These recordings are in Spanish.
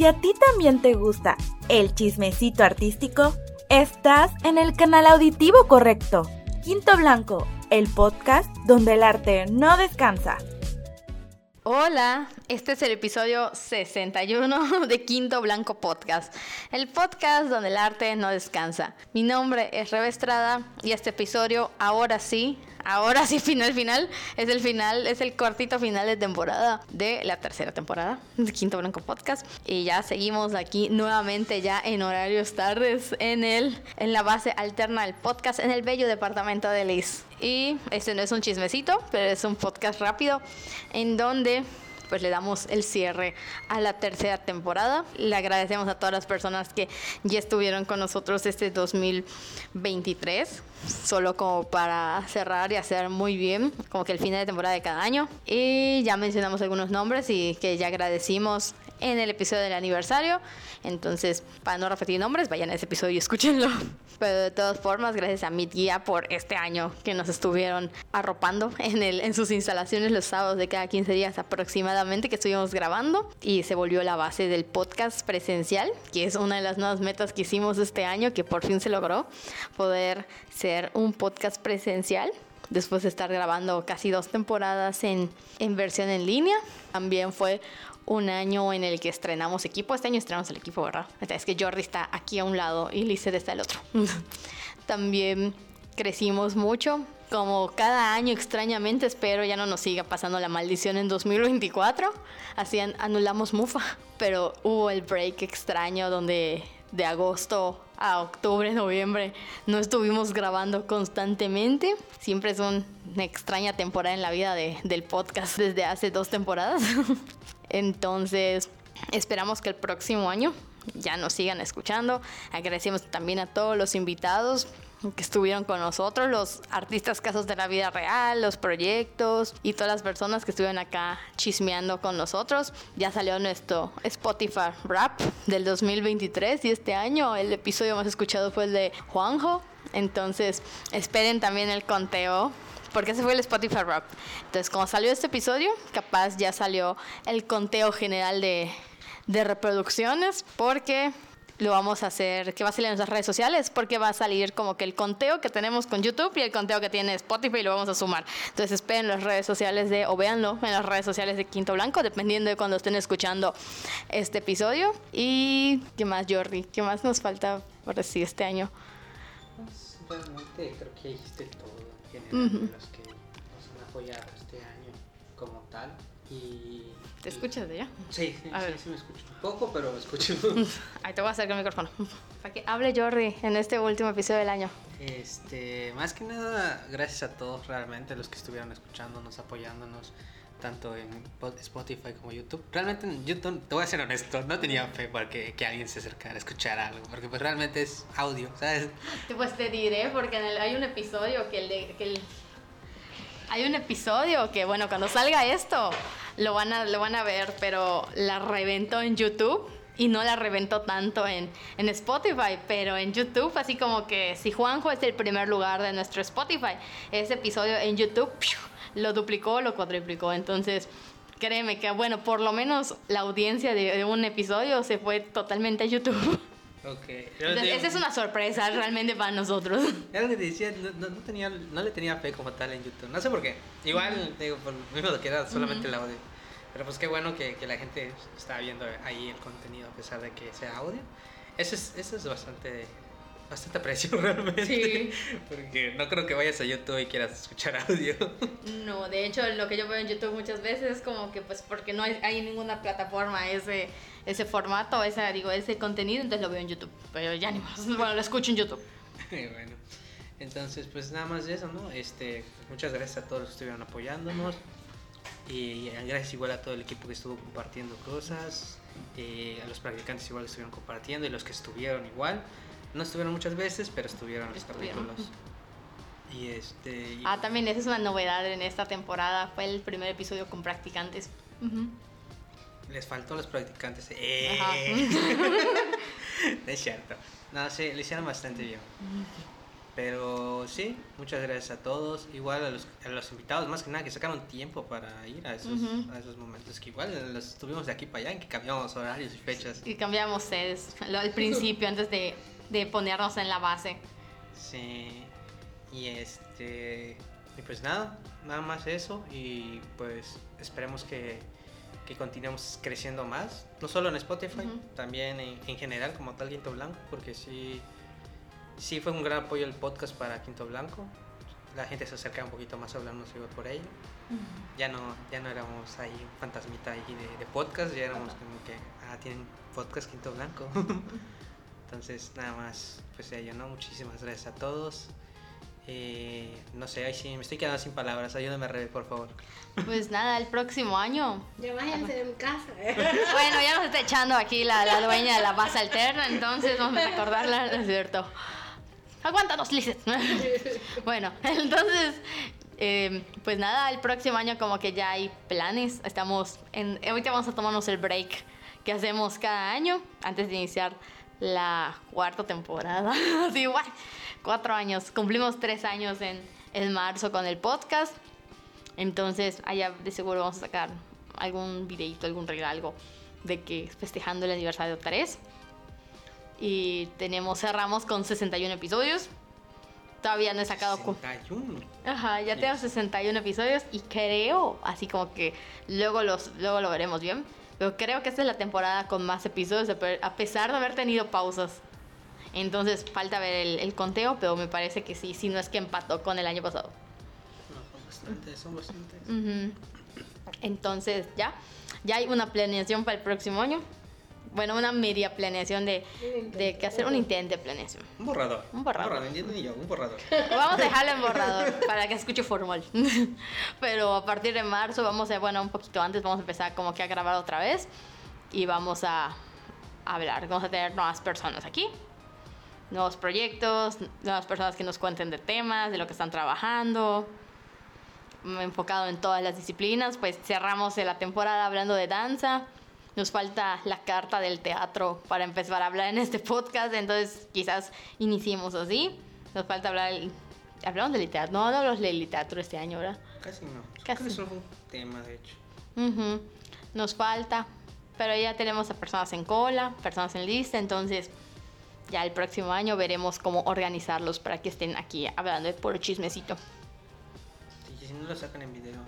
Si a ti también te gusta el chismecito artístico, estás en el canal auditivo correcto. Quinto Blanco, el podcast donde el arte no descansa. Hola, este es el episodio 61 de Quinto Blanco Podcast, el podcast donde el arte no descansa. Mi nombre es Rebe Estrada y este episodio, ahora sí, ahora sí, final, final, es el final, es el cortito final de temporada de la tercera temporada de Quinto Blanco Podcast. Y ya seguimos aquí nuevamente ya en horarios tardes en el, en la base alterna del podcast en el bello departamento de Liz. Y este no es un chismecito, pero es un podcast rápido en donde pues le damos el cierre a la tercera temporada. Le agradecemos a todas las personas que ya estuvieron con nosotros este 2023, solo como para cerrar y hacer muy bien, como que el final de temporada de cada año. Y ya mencionamos algunos nombres y que ya agradecimos en el episodio del aniversario. Entonces, para no repetir nombres, vayan a ese episodio y escúchenlo. Pero de todas formas, gracias a mi guía por este año que nos estuvieron arropando en, el, en sus instalaciones los sábados de cada 15 días aproximadamente que estuvimos grabando. Y se volvió la base del podcast presencial, que es una de las nuevas metas que hicimos este año, que por fin se logró, poder ser un podcast presencial después de estar grabando casi dos temporadas en, en versión en línea. También fue un año en el que estrenamos equipo. Este año estrenamos el equipo, ¿verdad? Es que Jordi está aquí a un lado y Lizeth está al otro. También crecimos mucho. Como cada año extrañamente, espero ya no nos siga pasando la maldición en 2024. Así anulamos Mufa. Pero hubo el break extraño donde de agosto a octubre, noviembre, no estuvimos grabando constantemente. Siempre es una extraña temporada en la vida del podcast desde hace dos temporadas. Entonces, esperamos que el próximo año ya nos sigan escuchando. Agradecemos también a todos los invitados que estuvieron con nosotros, los artistas casos de la vida real, los proyectos y todas las personas que estuvieron acá chismeando con nosotros. Ya salió nuestro Spotify Rap del 2023 y este año el episodio más escuchado fue el de Juanjo. Entonces esperen también el conteo porque ese fue el Spotify Rap. Entonces, como salió este episodio, capaz ya salió el conteo general de, de reproducciones, porque lo vamos a hacer, que va a salir en nuestras redes sociales, porque va a salir como que el conteo que tenemos con YouTube y el conteo que tiene Spotify y lo vamos a sumar. Entonces esperen las redes sociales de, o véanlo en las redes sociales de Quinto Blanco, dependiendo de cuando estén escuchando este episodio. Y, ¿qué más, Jordi? ¿Qué más nos falta por decir este año? Realmente creo que dijiste todo en general de los que nos han apoyado este año como tal. Y ¿Te escuchas de allá? Sí, sí, A sí, ver. sí me escucho. Un poco, pero me escucho. Ahí te voy a acercar el micrófono. Para que hable Jordi en este último episodio del año. Este, más que nada, gracias a todos realmente los que estuvieron escuchándonos, apoyándonos, tanto en Spotify como YouTube. Realmente en YouTube, te voy a ser honesto, no tenía fe para que, que alguien se acercara a escuchar algo, porque pues realmente es audio, ¿sabes? Pues te diré, porque en el- hay un episodio que el de... Que el- hay un episodio que, bueno, cuando salga esto, lo van a, lo van a ver, pero la reventó en YouTube y no la reventó tanto en, en Spotify, pero en YouTube, así como que si Juanjo es el primer lugar de nuestro Spotify, ese episodio en YouTube ¡piu! Lo duplicó, lo cuadriplicó. Entonces, créeme que, bueno, por lo menos la audiencia de, de un episodio se fue totalmente a YouTube. Ok. Entonces, esa es una sorpresa realmente para nosotros. Era lo que te decía, no, no- tenía, no le tenía fe como tal en YouTube. No sé por qué. Igual, digo, por lo mismo que era solamente el audio. Pero pues qué bueno que, que la gente está viendo ahí el contenido a pesar de que sea audio. Eso es, eso es bastante, bastante aprecio realmente. Sí. Porque no creo que vayas a YouTube y quieras escuchar audio. No, de hecho lo que yo veo en YouTube muchas veces es como que pues porque no hay, ninguna plataforma ese ese formato, esa digo, ese contenido, entonces lo veo en YouTube, pero ya ni más. Bueno, lo escucho en YouTube. bueno, entonces pues nada más de eso, ¿no? Este, muchas gracias a todos los que estuvieron apoyándonos. Y gracias igual a todo el equipo que estuvo compartiendo cosas. eh, a los practicantes igual que estuvieron compartiendo y los que estuvieron igual. No estuvieron muchas veces, pero estuvieron en los Estuvieron. capítulos. Y este. y- Ah, también esa es una novedad en esta temporada, fue el primer episodio con practicantes. Les faltó a los practicantes. ¡Eh! Es cierto. No, sí, lo hicieron bastante bien. Pero sí, muchas gracias a todos. Igual a los, a los invitados, más que nada, que sacaron tiempo para ir a esos, a esos momentos. Que igual los tuvimos de aquí para allá, en que cambiamos horarios y fechas. Y cambiamos sedes al principio, antes de, de ponernos en la base. Sí. Y este. Y pues nada, nada más eso. Y pues esperemos que, que continuemos creciendo más. No solo en Spotify, también en, en general, como tal Quinto Blanco, porque sí. Sí fue un gran apoyo el podcast para Quinto Blanco. La gente se acerca un poquito más a hablarnos por ello. Ya no, ya no éramos ahí fantasmita ahí de, de podcast, ya éramos como que, ah, tienen podcast Quinto Blanco. Entonces, nada más, pues ello, ¿no? Muchísimas gracias a todos. Eh, no sé, ahí sí, me estoy quedando sin palabras. Ayúdame, Rebe, por favor. Pues nada, el próximo año. Ya váyanse de mi casa. Bueno, ya nos está echando aquí la, la dueña de la base alterna, entonces vamos a recordarla, ¿no es cierto? Aguántanos, Lizeth. bueno, entonces, eh, pues nada, el próximo año como que ya hay planes. Estamos en. Ahorita vamos a tomarnos el break que hacemos cada año antes de iniciar la cuarta temporada. Así, igual, cuatro años. Cumplimos tres años en, en marzo con el podcast. Entonces, allá de seguro vamos a sacar algún videito, algún regalo de que festejando el aniversario 3. Y tenemos, cerramos con 61 episodios. Todavía no he sacado... cu- 61. Ajá, ya tengo 61 episodios y creo, así como que luego, los, luego lo veremos bien, pero creo que esta es la temporada con más episodios a pe- a pesar de haber tenido pausas. Entonces falta ver el, el conteo, pero me parece que sí, si no es que empató con el año pasado. No, son bastantes, son bastantes. Ujú. Entonces ya, ya hay una planeación para el próximo año. Bueno, una media planeación de, de que hacer un intento de planeación. Un borrador. Un borrador. No entiendo ni yo, un borrador. Vamos a dejarlo en borrador para que escuche formal. Pero a partir de marzo vamos a, bueno, un poquito antes vamos a empezar como que a grabar otra vez y vamos a hablar. Vamos a tener nuevas personas aquí, nuevos proyectos, nuevas personas que nos cuenten de temas, de lo que están trabajando, enfocado en todas las disciplinas. Pues cerramos la temporada hablando de danza. Nos falta la carta del teatro para empezar a hablar en este podcast, entonces quizás iniciemos así. Nos falta hablar, hablamos de literatura, no, no hablamos de literatura este año, ¿verdad? Casi no. Casi. Creo que fue un tema, de hecho. Ujú. Nos falta, pero ya tenemos a personas en cola, personas en lista, entonces ya el próximo año veremos cómo organizarlos para que estén aquí hablando de puro chismecito. Y si no lo sacan en video,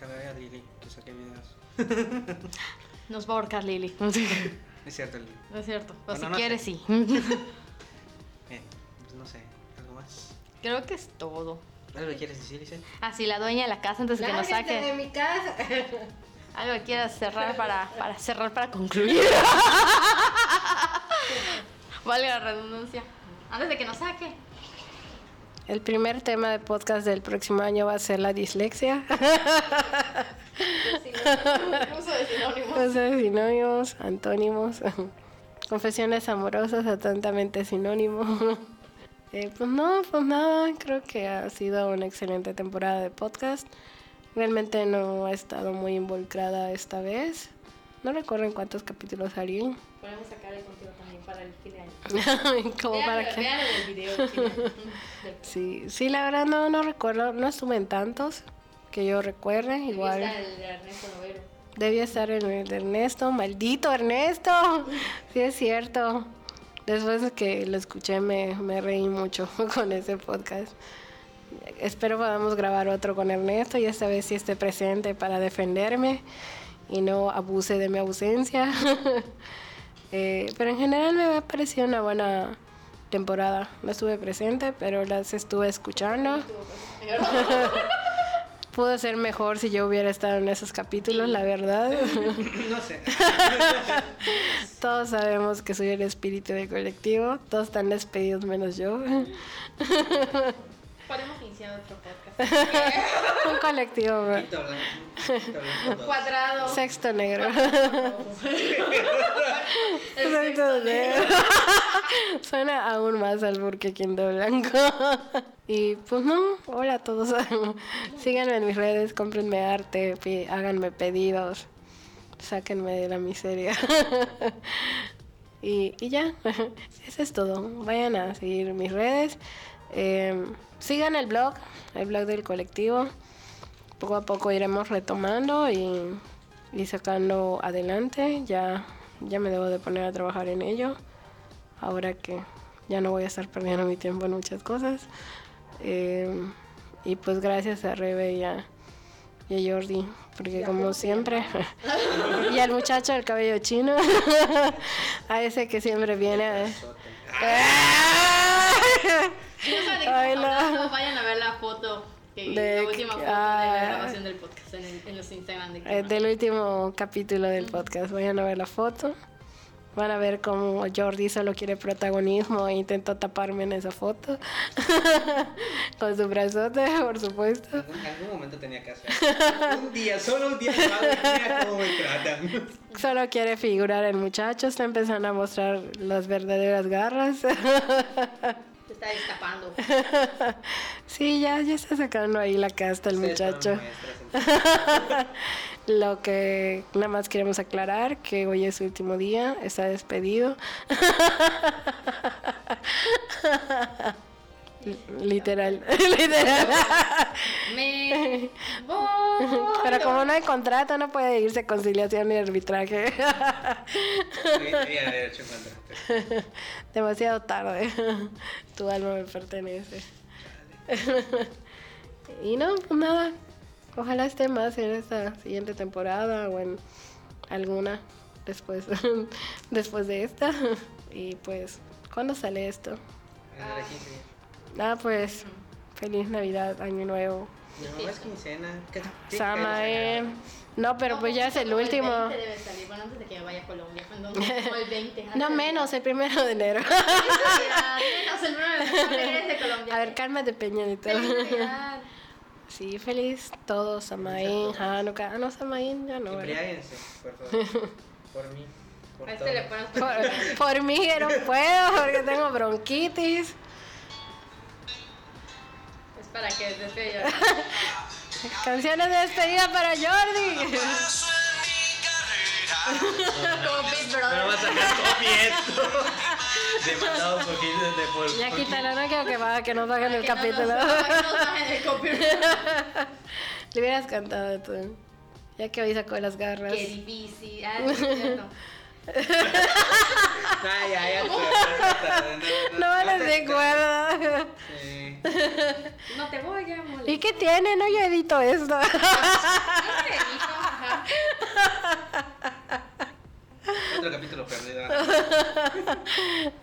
cargaré a Lili que saque videos. Nos va a ahorcar Lili. Es cierto, Lili. No es cierto, o Bueno, si no quieres sé. sí. Bien, pues no sé, algo más. Creo que es todo. ¿Algo que quieres decir, Lizeth? Así la dueña de la casa antes de que nos Lárguense de saque. mi casa. Algo que quieras cerrar para, para cerrar para concluir. vale la redundancia. Antes de que nos saque. El primer tema de podcast del próximo año va a ser la dislexia. Uso de sinónimos. Uso de sinónimos, antónimos. Confesiones amorosas, atentamente sinónimo. Eh, pues no, pues nada, creo que ha sido una excelente temporada de podcast. Realmente no he estado muy involucrada esta vez. No recuerdo en cuántos capítulos salí. Podemos sacar el contigo también para el final. Como para que... Vean el video del final. Sí, sí, la verdad no, no recuerdo, no estuve en tantos que yo recuerde, igual. Está el de Ernesto Novero. Debía estar el de Ernesto, maldito Ernesto. Sí, es cierto. Después de que lo escuché me, me reí mucho con ese podcast. Espero podamos grabar otro con Ernesto y esta vez sí esté presente para defenderme y no abuse de mi ausencia. Eh, pero en general me ha parecido una buena temporada. No estuve presente, pero las estuve escuchando. Pudo ser mejor si yo hubiera estado en esos capítulos, la verdad. no sé. Todos sabemos que soy el espíritu del colectivo. Todos están despedidos menos yo. Podemos iniciar otro podcast. Un colectivo. bro. Quinto blanco, quinto blanco, Cuadrado. Sexto negro. Sexto negro. Suena aún más al King de blanco. Y pues no, hola a todos. Síganme en mis redes, cómprenme arte, pi- háganme pedidos, sáquenme de la miseria. Y, y ya, eso es todo. Vayan a seguir mis redes. Eh, sigan el blog, el blog del colectivo. Poco a poco iremos retomando y, y sacando adelante. Ya, ya me debo de poner a trabajar en ello. Ahora que ya no voy a estar perdiendo mi tiempo en muchas cosas. Eh, y pues gracias a Rebe y a, y a Jordi, porque como siempre, y al muchacho del cabello chino, a ese que siempre viene a... Si no saben de qué Ay, no. vayan a ver la foto, que, De la última foto de la grabación del podcast en, el- en los Instagram de Eh, del último capítulo del podcast. Vayan a ver la foto. Van a ver cómo Jordi solo quiere protagonismo e intentó taparme en esa foto. Con su brazote, por supuesto. En algún, en algún momento tenía que hacer. Un día, solo un día, mía, cómo me tratan. Solo quiere figurar el muchacho. Está empezando a mostrar las verdaderas garras. Está destapando. sí, ya, ya está sacando ahí la casta el muchacho. Lo que nada más queremos aclarar que hoy es su último día, está despedido. Literal, literal. Me voy. Pero como no hay contrato, no puede irse a conciliación ni arbitraje. Debería haber hecho un contrato. Demasiado tarde. Tu alma me pertenece. Y no, pues nada. Ojalá esté más en esta siguiente temporada o en alguna después, después de esta. Y pues, ¿cuándo sale esto? En la 15 días. Ah, pues, feliz Navidad, Año Nuevo. No, es quincena. ¿Qué- qué Samae. No, pero pues ya es el último. 20 debe salir, bueno, antes de que vaya a Colombia. Cuando el 20. No menos, el primero de enero. Menos el 9 de Colombia. A ver, cálmate, Peñanito. Sí, feliz todos, Samaín, Hanukkah. Ah, no, Samaín ya no. ¿verdad? Embriáguense, por favor. Por mí. Por todo. este Por, por mí que no puedo porque tengo bronquitis. Para que despide Canciones de despedida para Jordi. Como Big Pero va a Brother. sacar copy esto. Demandado por de por. Ya quítalo, no quiero que, baja, que nos bajen el Que no nos- capítulo. que nos bajen el copyright. Le hubieras cantado tú. Ya que hoy sacó las garras. Qué difícil. Ah, es cierto. Ya, ya. No les recuerdo. Sí. No te voy a molestar. ¿Y qué tiene? No, yo edito esto. Ajá. Otro capítulo perdido.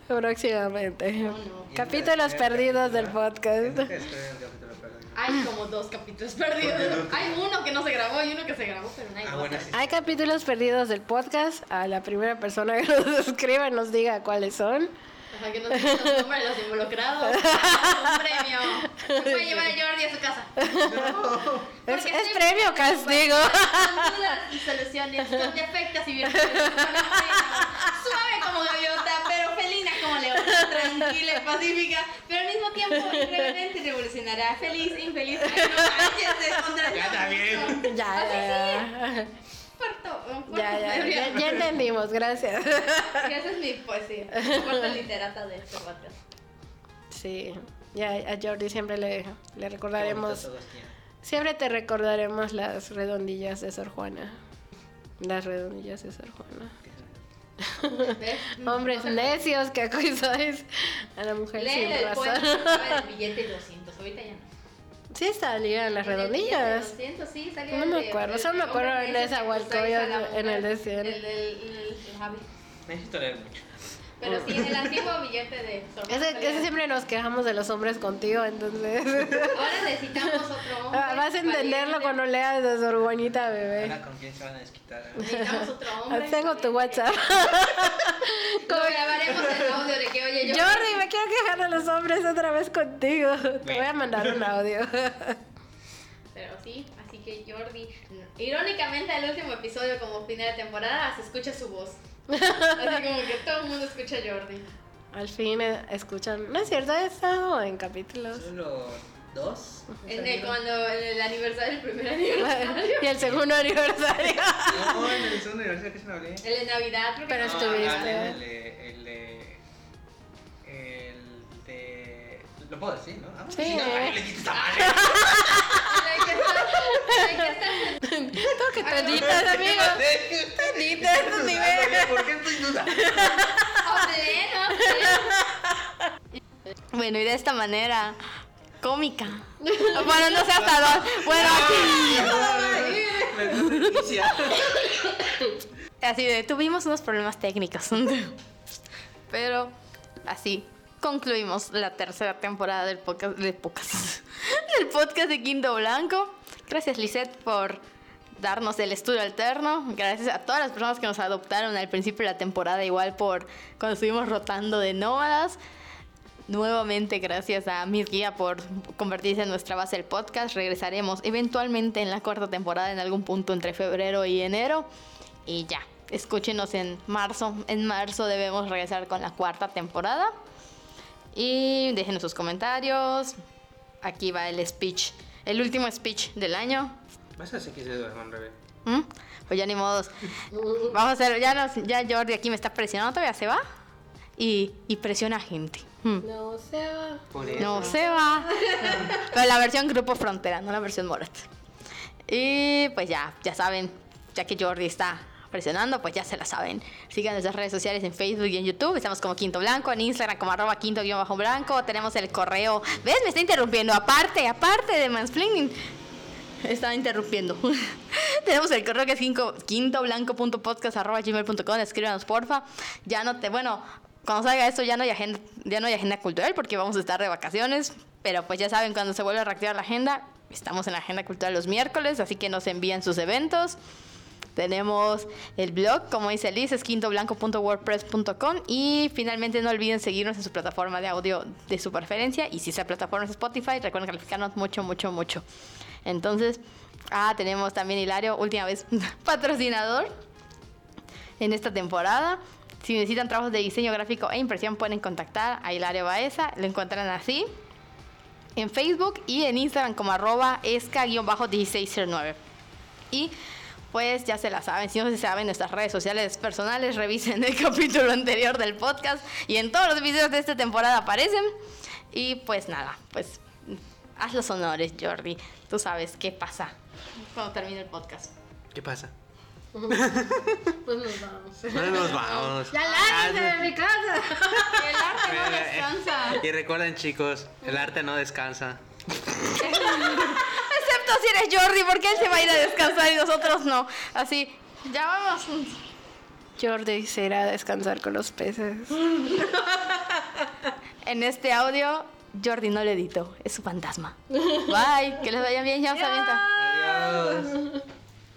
Próximamente. No, no. Capítulos perdidos del podcast. Esperen el capítulo perdido. Hay como dos capítulos perdidos. Hay uno que no se grabó y uno que se grabó, pero no hay Ah, dos. bueno, sí. Hay capítulos perdidos del podcast. A la primera persona que nos escriba nos diga cuáles son. Ajá, que no tengan los nombres de los involucrados. Un premio. Se puede llevar a Jordi a su casa. Es, premio o castigo. Con dudas y soluciones, con defectos y virtudes. Suave como gaviota, pero felina como leona. Tranquila y pacífica, pero al mismo tiempo irreverente y revolucionaria. Feliz, infeliz. Ay, no manches, Ya está bien. Ya, ya, puerto, ya, ya, ya, ya entendimos, gracias. Y esa es mi poesía. Puerto literata de este podcast. Sí, ya a Jordi siempre le, le recordaremos, todos siempre te recordaremos las redondillas de Sor Juana. Las redondillas de Sor Juana. Hombres necios que acusáis a la mujer Lee sin el razón. poema del billete 200. Ahorita ya no. Sí salían las redondillas. El billete 200, sí, salía No me acuerdo, solo me acuerdo de necio esa Hualcoyo en el mujer, de cien. El. Necesito leer mucho. Pero sí, el antiguo billete de Ese, ese siempre nos quejamos de los hombres contigo, entonces Ahora necesitamos otro hombre. Ah, vas a entenderlo valiente. cuando leas de Sor Juanita, bebé. Ahora con quién se van a desquitar. Necesitamos otro hombre. Ah, Tengo tu. WhatsApp. Lo grabaremos en audio de que, oye, yo. Jordi, me quiero quejar de los hombres otra vez contigo. Te voy a mandar un audio. Pero sí, así que Jordi. Irónicamente, el último episodio, como final de temporada, se escucha su voz. Así como que todo el mundo escucha a Jordi. Al fin eh, escuchan. No es cierto, he estado en capítulos. Solo dos. En el, cuando en el aniversario, el primer aniversario. y el segundo aniversario. No, en el segundo aniversario que se me hablé. El de Navidad, creo que Pero no. estuviste. Ah, el de. El de. El de. Lo puedo decir, ¿no? Ah, Sí. si no, ¿para qué le madre? Tengo que te editas, amigo. Esos niveles. ¿Por qué estoy duda? Bueno, y de esta manera cómica. Bueno, no sé hasta dónde. Bueno, aquí. Así de, tuvimos unos problemas técnicos. Pero así concluimos la tercera temporada del podcast, de podcast, del podcast de Quinto Blanco. Gracias, Lisette, por darnos el estudio alterno. Gracias a todas las personas que nos adoptaron al principio de la temporada, igual por cuando estuvimos rotando de nómadas. Nuevamente, gracias a Miss Guía por convertirse en nuestra base del podcast. Regresaremos eventualmente en la cuarta temporada, en algún punto entre febrero y enero. Y ya, escúchenos en marzo. En marzo debemos regresar con la cuarta temporada. Y déjenos sus comentarios. Aquí va el speech, el último speech del año. Vas a hacer que se duerma, Rebe. ¿Mm? Pues ya ni modos. Vamos a hacer, ya, nos, ya Jordi aquí me está presionando, todavía se va. Y, y presiona a gente. ¿Mm? No se va. No se va. Pero la versión Grupo Frontera, no la versión Morat. Y pues ya, ya saben, ya que Jordi está presionando, pues ya se la saben. Sigan nuestras redes sociales en Facebook y en YouTube. Estamos como Quinto Blanco, en Instagram como arroba quinto guion bajo blanco. Tenemos el correo. ¿Ves? Me está interrumpiendo. Aparte, aparte de mansplaining. Estaba interrumpiendo. Tenemos el correo que es quinco- quintoblanco.podcast.gmail.com. Escríbanos, porfa. Ya no te... Bueno, cuando salga esto ya no hay agenda, ya no hay agenda cultural porque vamos a estar de vacaciones. Pero pues ya saben, cuando se vuelve a reactivar la agenda, estamos en la agenda cultural los miércoles, así que nos envían sus eventos. Tenemos el blog, como dice Liz, es quintoblanco.wordpress.com y finalmente no olviden seguirnos en su plataforma de audio de su preferencia y si esa plataforma es Spotify, recuerden calificarnos mucho, mucho, mucho. Entonces, ah, tenemos también Hilario, última vez patrocinador en esta temporada. Si necesitan trabajos de diseño gráfico e impresión, pueden contactar a Hilario Baeza. Lo encuentran así en Facebook y en Instagram como arroba esca-1609. Y pues ya se la saben, si no se saben nuestras redes sociales personales, revisen el capítulo anterior del podcast y en todos los videos de esta temporada aparecen. Y pues nada, pues haz los honores, Jordi. Tú sabes qué pasa cuando termine el podcast. ¿Qué pasa? Pues nos vamos. No nos vamos. ¡Ya lárguense de mi casa! El arte no descansa. Y recuerden, chicos, el arte no descansa. Excepto si eres Jordi, porque él se va a ir a descansar y nosotros no. Así, ya vamos. Jordi se irá a descansar con los peces. En este audio, Jordi no lo editó, es su fantasma. Bye, que les vaya bien, ya avienta. Adiós.